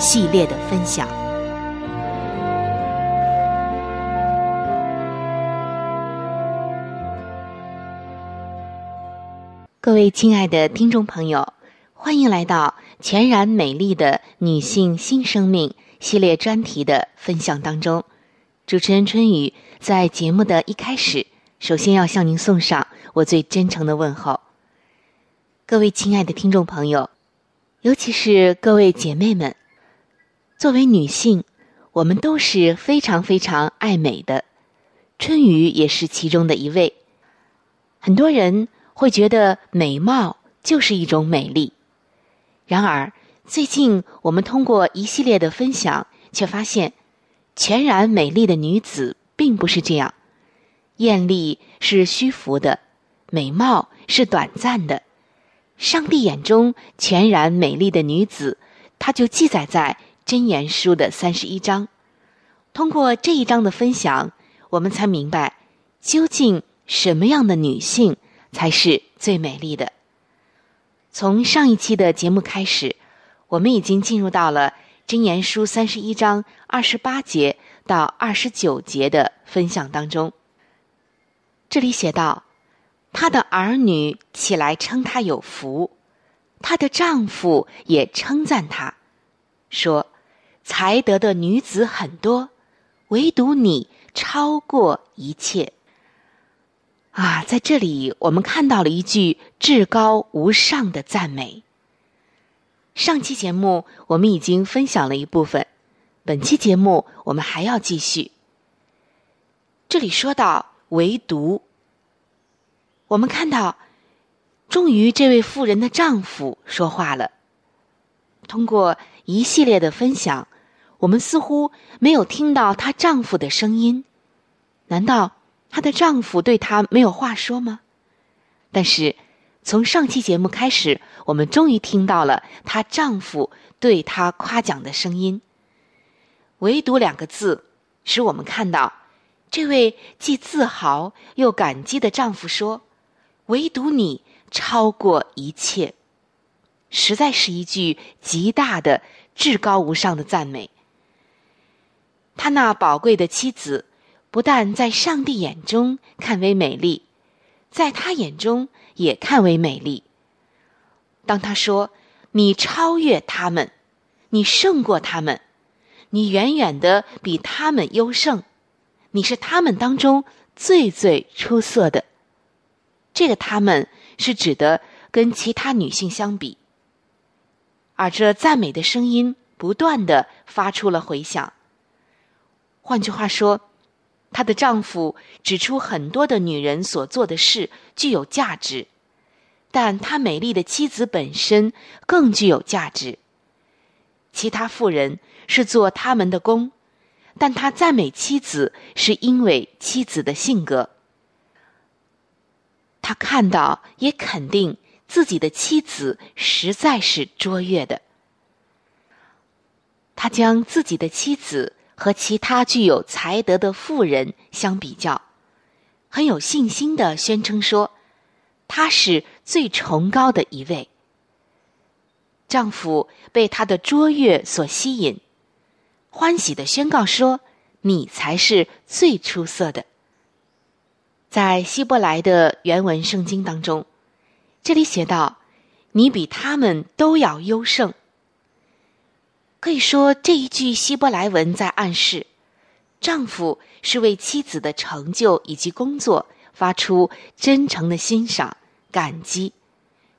系列的分享。各位亲爱的听众朋友，欢迎来到全然美丽的女性新生命系列专题的分享当中。主持人春雨在节目的一开始，首先要向您送上我最真诚的问候。各位亲爱的听众朋友，尤其是各位姐妹们。作为女性，我们都是非常非常爱美的，春雨也是其中的一位。很多人会觉得美貌就是一种美丽，然而最近我们通过一系列的分享，却发现全然美丽的女子并不是这样。艳丽是虚浮的，美貌是短暂的。上帝眼中全然美丽的女子，她就记载在。箴言书的三十一章，通过这一章的分享，我们才明白究竟什么样的女性才是最美丽的。从上一期的节目开始，我们已经进入到了箴言书三十一章二十八节到二十九节的分享当中。这里写道：“她的儿女起来称她有福，她的丈夫也称赞她，说。”才德的女子很多，唯独你超过一切。啊，在这里我们看到了一句至高无上的赞美。上期节目我们已经分享了一部分，本期节目我们还要继续。这里说到唯独，我们看到，终于这位妇人的丈夫说话了。通过一系列的分享。我们似乎没有听到她丈夫的声音，难道她的丈夫对她没有话说吗？但是从上期节目开始，我们终于听到了她丈夫对她夸奖的声音。唯独两个字，使我们看到这位既自豪又感激的丈夫说：“唯独你超过一切，实在是一句极大的、至高无上的赞美。他那宝贵的妻子，不但在上帝眼中看为美丽，在他眼中也看为美丽。当他说：“你超越他们，你胜过他们，你远远的比他们优胜，你是他们当中最最出色的。”这个“他们”是指的跟其他女性相比，而这赞美的声音不断的发出了回响。换句话说，她的丈夫指出很多的女人所做的事具有价值，但她美丽的妻子本身更具有价值。其他妇人是做他们的工，但他赞美妻子是因为妻子的性格。他看到也肯定自己的妻子实在是卓越的。他将自己的妻子。和其他具有才德的妇人相比较，很有信心的宣称说，她是最崇高的一位。丈夫被她的卓越所吸引，欢喜的宣告说：“你才是最出色的。”在希伯来的原文圣经当中，这里写道：“你比他们都要优胜。”可以说，这一句希伯来文在暗示，丈夫是为妻子的成就以及工作发出真诚的欣赏、感激，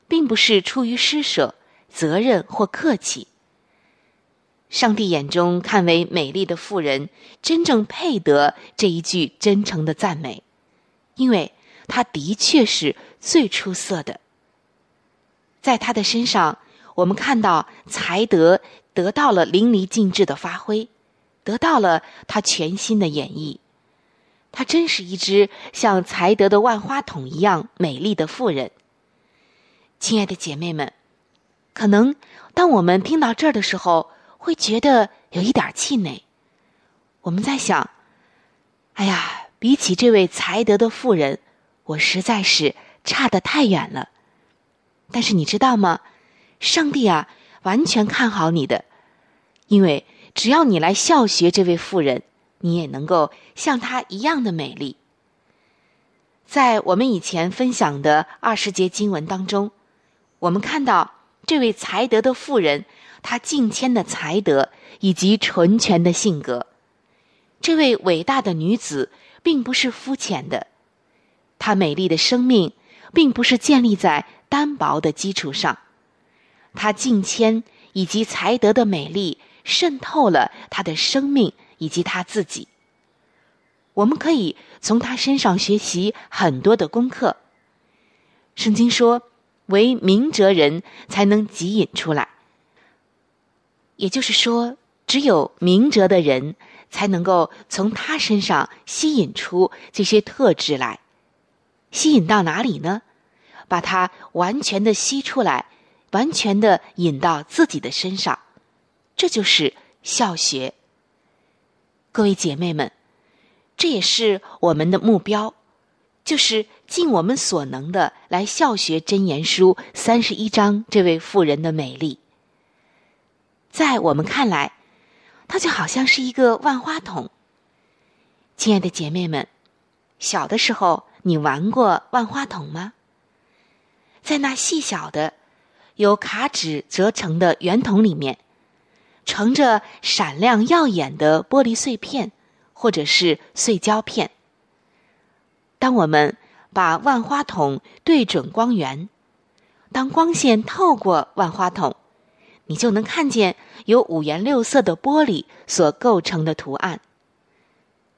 并不是出于施舍、责任或客气。上帝眼中看为美丽的妇人，真正配得这一句真诚的赞美，因为她的确是最出色的。在她的身上，我们看到才德。得到了淋漓尽致的发挥，得到了他全新的演绎。他真是一只像才德的万花筒一样美丽的妇人。亲爱的姐妹们，可能当我们听到这儿的时候，会觉得有一点气馁。我们在想：哎呀，比起这位才德的妇人，我实在是差得太远了。但是你知道吗？上帝啊！完全看好你的，因为只要你来效学这位妇人，你也能够像她一样的美丽。在我们以前分享的二十节经文当中，我们看到这位才德的妇人，她敬谦的才德以及纯全的性格。这位伟大的女子并不是肤浅的，她美丽的生命并不是建立在单薄的基础上。他敬谦以及才德的美丽渗透了他的生命以及他自己。我们可以从他身上学习很多的功课。圣经说：“为明哲人才能汲引出来。”也就是说，只有明哲的人才能够从他身上吸引出这些特质来。吸引到哪里呢？把它完全的吸出来。完全的引到自己的身上，这就是孝学。各位姐妹们，这也是我们的目标，就是尽我们所能的来孝学《真言书》三十一章这位妇人的美丽。在我们看来，它就好像是一个万花筒。亲爱的姐妹们，小的时候你玩过万花筒吗？在那细小的。由卡纸折成的圆筒里面，盛着闪亮耀眼的玻璃碎片，或者是碎胶片。当我们把万花筒对准光源，当光线透过万花筒，你就能看见由五颜六色的玻璃所构成的图案。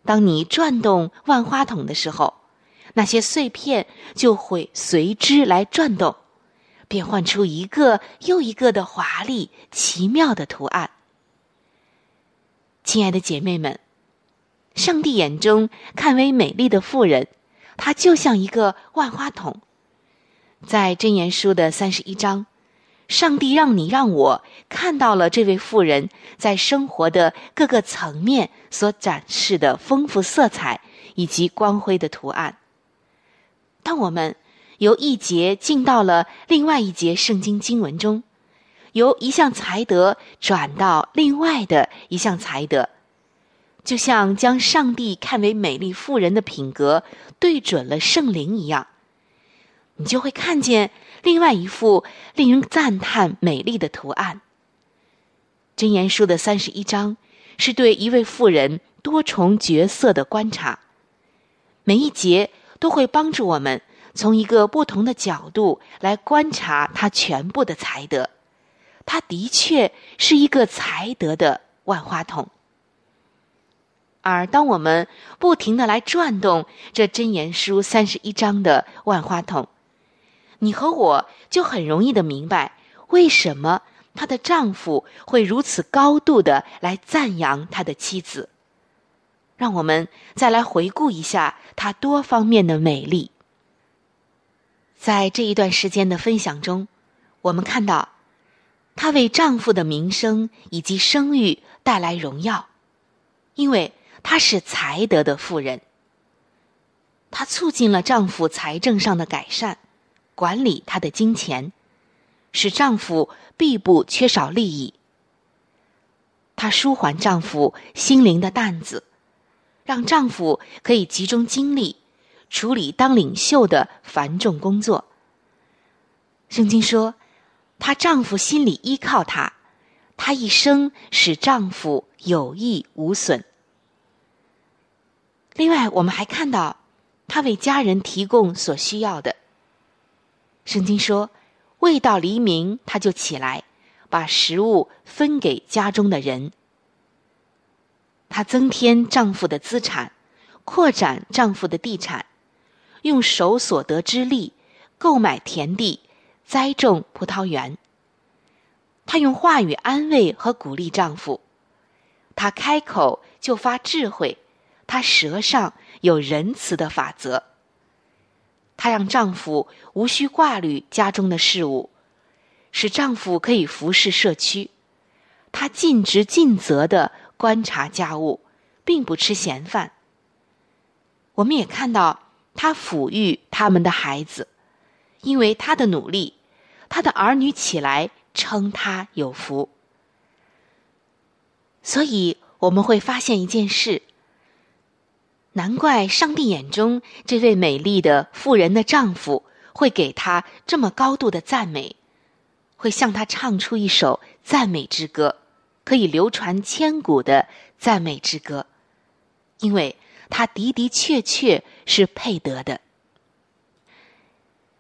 当你转动万花筒的时候，那些碎片就会随之来转动。变换出一个又一个的华丽奇妙的图案。亲爱的姐妹们，上帝眼中看为美丽的妇人，她就像一个万花筒。在箴言书的三十一章，上帝让你让我看到了这位妇人在生活的各个层面所展示的丰富色彩以及光辉的图案。当我们。由一节进到了另外一节圣经经文中，由一项才德转到另外的一项才德，就像将上帝看为美丽妇人的品格对准了圣灵一样，你就会看见另外一幅令人赞叹美丽的图案。箴言书的三十一章是对一位妇人多重角色的观察，每一节都会帮助我们。从一个不同的角度来观察他全部的才德，他的确是一个才德的万花筒。而当我们不停的来转动这真言书三十一章的万花筒，你和我就很容易的明白为什么她的丈夫会如此高度的来赞扬他的妻子。让我们再来回顾一下她多方面的美丽。在这一段时间的分享中，我们看到，她为丈夫的名声以及声誉带来荣耀，因为她是才德的妇人。她促进了丈夫财政上的改善，管理他的金钱，使丈夫必不缺少利益。她舒缓丈夫心灵的担子，让丈夫可以集中精力。处理当领袖的繁重工作。圣经说，她丈夫心里依靠她，她一生使丈夫有益无损。另外，我们还看到，她为家人提供所需要的。圣经说，未到黎明，她就起来，把食物分给家中的人。她增添丈夫的资产，扩展丈夫的地产。用手所得之力购买田地，栽种葡萄园。她用话语安慰和鼓励丈夫，她开口就发智慧，她舌上有仁慈的法则。她让丈夫无需挂虑家中的事务，使丈夫可以服侍社区。她尽职尽责的观察家务，并不吃闲饭。我们也看到。他抚育他们的孩子，因为他的努力，他的儿女起来称他有福。所以我们会发现一件事：难怪上帝眼中这位美丽的妇人的丈夫会给她这么高度的赞美，会向她唱出一首赞美之歌，可以流传千古的赞美之歌，因为。他的的确确是配得的，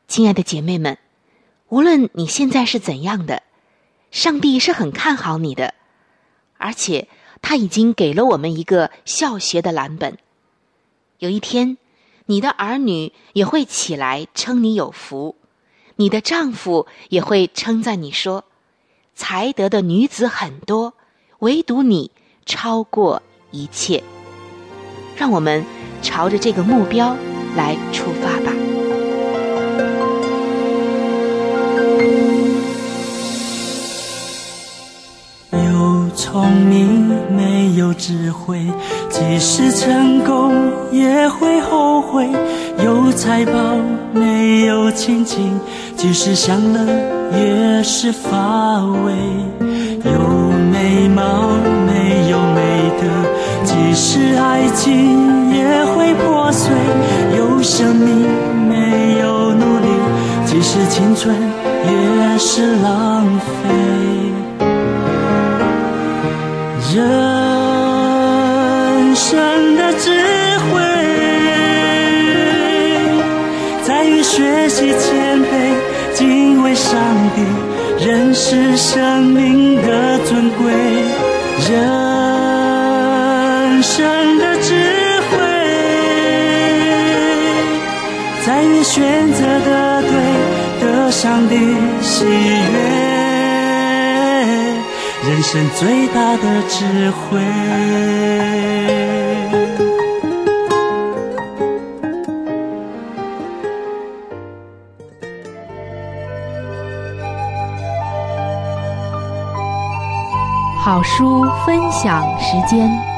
亲爱的姐妹们，无论你现在是怎样的，上帝是很看好你的，而且他已经给了我们一个教学的蓝本。有一天，你的儿女也会起来称你有福，你的丈夫也会称赞你说：“才德的女子很多，唯独你超过一切。”让我们朝着这个目标来出发吧。有聪明没有智慧，即使成功也会后悔；有财宝没有亲情，即使享乐也是乏味；有美貌。是爱情也会破碎，有生命没有努力，即使青春也是浪费。人选择的对，得上帝喜悦，人生最大的智慧。好书分享时间。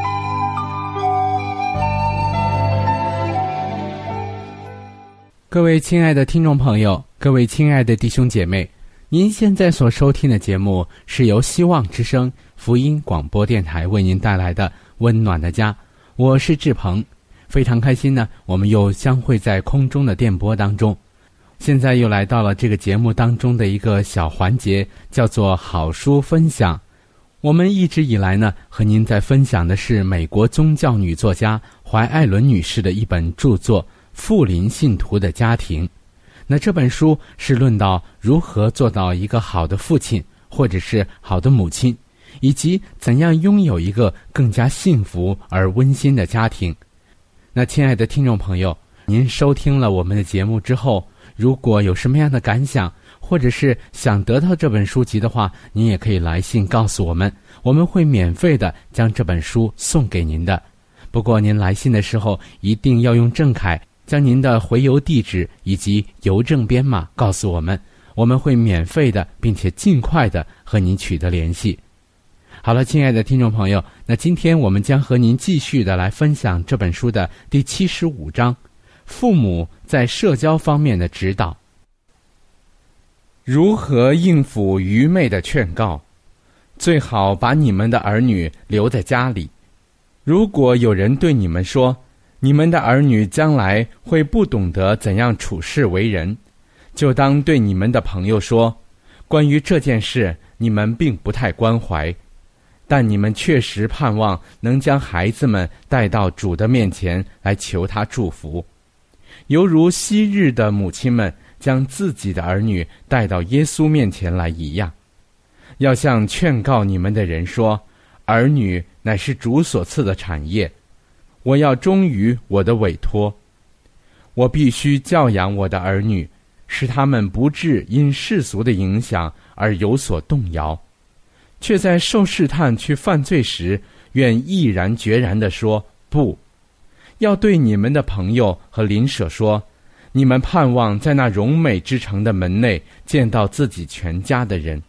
各位亲爱的听众朋友，各位亲爱的弟兄姐妹，您现在所收听的节目是由希望之声福音广播电台为您带来的《温暖的家》，我是志鹏，非常开心呢，我们又相会在空中的电波当中。现在又来到了这个节目当中的一个小环节，叫做好书分享。我们一直以来呢，和您在分享的是美国宗教女作家怀艾伦女士的一本著作。富林信徒的家庭，那这本书是论到如何做到一个好的父亲，或者是好的母亲，以及怎样拥有一个更加幸福而温馨的家庭。那亲爱的听众朋友，您收听了我们的节目之后，如果有什么样的感想，或者是想得到这本书籍的话，您也可以来信告诉我们，我们会免费的将这本书送给您的。不过您来信的时候一定要用正楷。将您的回邮地址以及邮政编码告诉我们，我们会免费的，并且尽快的和您取得联系。好了，亲爱的听众朋友，那今天我们将和您继续的来分享这本书的第七十五章：父母在社交方面的指导。如何应付愚昧的劝告？最好把你们的儿女留在家里。如果有人对你们说，你们的儿女将来会不懂得怎样处事为人，就当对你们的朋友说：关于这件事，你们并不太关怀，但你们确实盼望能将孩子们带到主的面前来求他祝福，犹如昔日的母亲们将自己的儿女带到耶稣面前来一样。要向劝告你们的人说：儿女乃是主所赐的产业。我要忠于我的委托，我必须教养我的儿女，使他们不致因世俗的影响而有所动摇，却在受试探去犯罪时，愿毅然决然地说不。要对你们的朋友和邻舍说，你们盼望在那荣美之城的门内见到自己全家的人。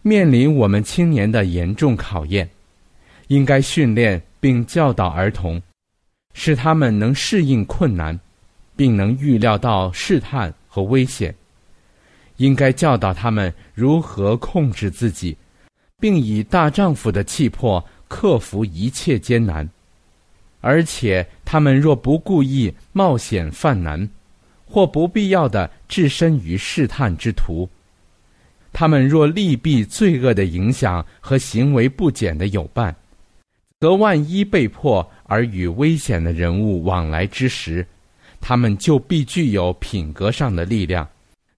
面临我们青年的严重考验，应该训练。并教导儿童，使他们能适应困难，并能预料到试探和危险。应该教导他们如何控制自己，并以大丈夫的气魄克服一切艰难。而且，他们若不故意冒险犯难，或不必要的置身于试探之途，他们若利弊罪恶的影响和行为不检的有伴。则万一被迫而与危险的人物往来之时，他们就必具有品格上的力量，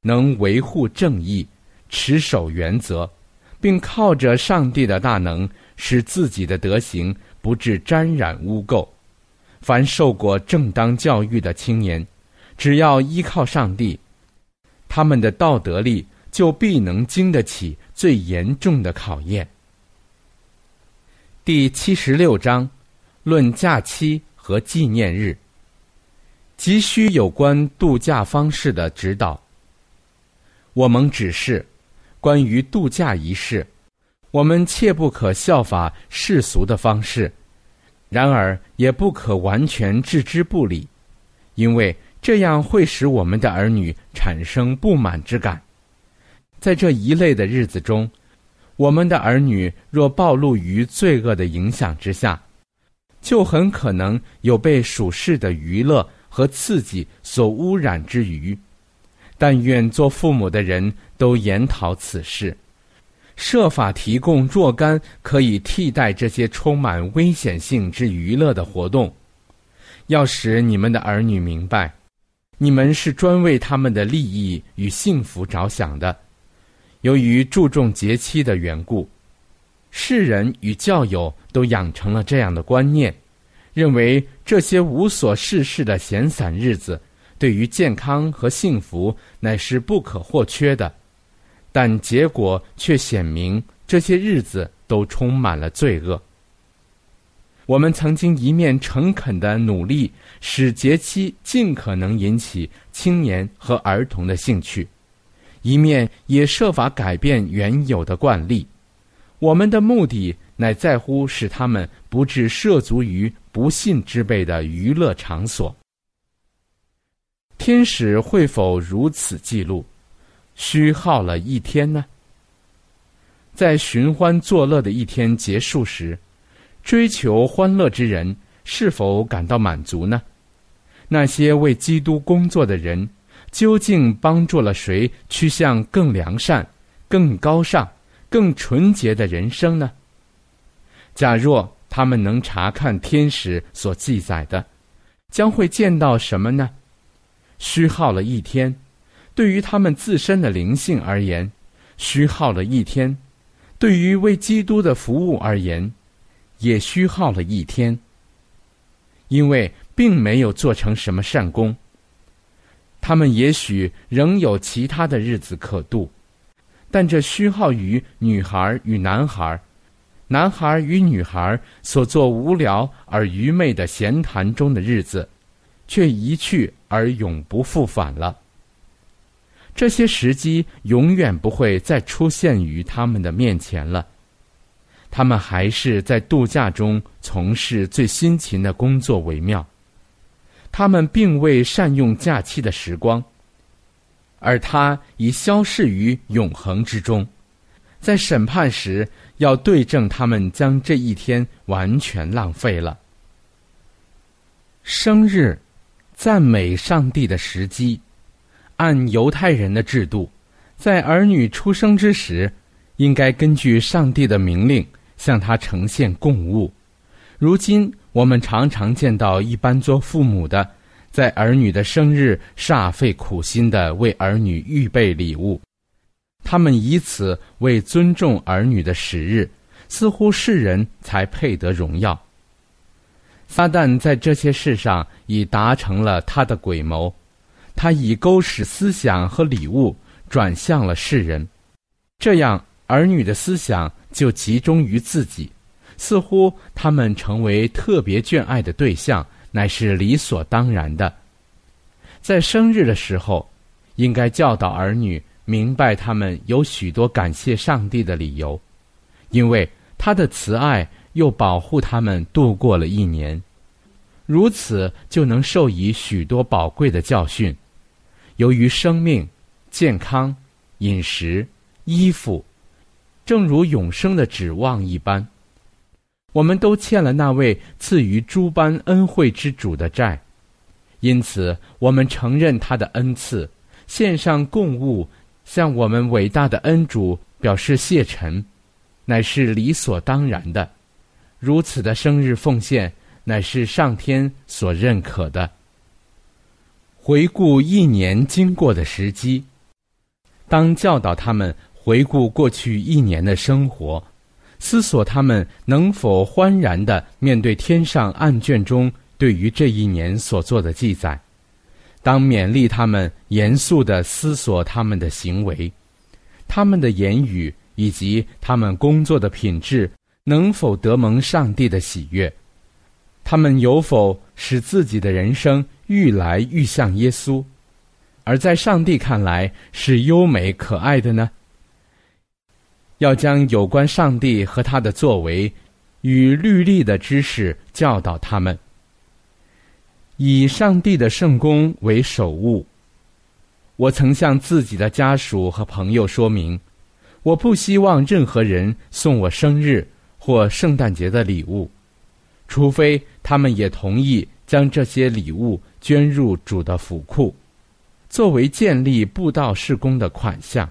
能维护正义，持守原则，并靠着上帝的大能，使自己的德行不致沾染污垢。凡受过正当教育的青年，只要依靠上帝，他们的道德力就必能经得起最严重的考验。第七十六章，论假期和纪念日。急需有关度假方式的指导。我们指示，关于度假一事，我们切不可效法世俗的方式，然而也不可完全置之不理，因为这样会使我们的儿女产生不满之感。在这一类的日子中。我们的儿女若暴露于罪恶的影响之下，就很可能有被属世的娱乐和刺激所污染之余。但愿做父母的人都研讨此事，设法提供若干可以替代这些充满危险性之娱乐的活动，要使你们的儿女明白，你们是专为他们的利益与幸福着想的。由于注重节期的缘故，世人与教友都养成了这样的观念，认为这些无所事事的闲散日子，对于健康和幸福乃是不可或缺的。但结果却显明，这些日子都充满了罪恶。我们曾经一面诚恳的努力，使节期尽可能引起青年和儿童的兴趣。一面也设法改变原有的惯例，我们的目的乃在乎使他们不致涉足于不信之辈的娱乐场所。天使会否如此记录？虚耗了一天呢？在寻欢作乐的一天结束时，追求欢乐之人是否感到满足呢？那些为基督工作的人，究竟帮助了谁趋向更良善、更高尚、更纯洁的人生呢？假若他们能查看天使所记载的，将会见到什么呢？虚耗了一天，对于他们自身的灵性而言，虚耗了一天；对于为基督的服务而言，也虚耗了一天。因为并没有做成什么善功，他们也许仍有其他的日子可度，但这虚耗于女孩与男孩。男孩与女孩所做无聊而愚昧的闲谈中的日子，却一去而永不复返了。这些时机永远不会再出现于他们的面前了。他们还是在度假中从事最辛勤的工作为妙。他们并未善用假期的时光，而他已消逝于永恒之中。在审判时，要对证他们将这一天完全浪费了。生日，赞美上帝的时机，按犹太人的制度，在儿女出生之时，应该根据上帝的命令向他呈现供物。如今，我们常常见到一般做父母的，在儿女的生日煞费苦心的为儿女预备礼物。他们以此为尊重儿女的时日，似乎世人才配得荣耀。撒旦在这些事上已达成了他的诡谋，他已勾使思想和礼物转向了世人，这样儿女的思想就集中于自己，似乎他们成为特别眷爱的对象，乃是理所当然的。在生日的时候，应该教导儿女。明白他们有许多感谢上帝的理由，因为他的慈爱又保护他们度过了一年，如此就能受以许多宝贵的教训。由于生命、健康、饮食、衣服，正如永生的指望一般，我们都欠了那位赐予诸般恩惠之主的债，因此我们承认他的恩赐，献上供物。向我们伟大的恩主表示谢忱，乃是理所当然的。如此的生日奉献，乃是上天所认可的。回顾一年经过的时机，当教导他们回顾过去一年的生活，思索他们能否欢然的面对天上案卷中对于这一年所做的记载。当勉励他们严肃的思索他们的行为、他们的言语以及他们工作的品质能否得蒙上帝的喜悦，他们有否使自己的人生愈来愈像耶稣，而在上帝看来是优美可爱的呢？要将有关上帝和他的作为与律例的知识教导他们。以上帝的圣功为首物。我曾向自己的家属和朋友说明，我不希望任何人送我生日或圣诞节的礼物，除非他们也同意将这些礼物捐入主的府库，作为建立布道事工的款项。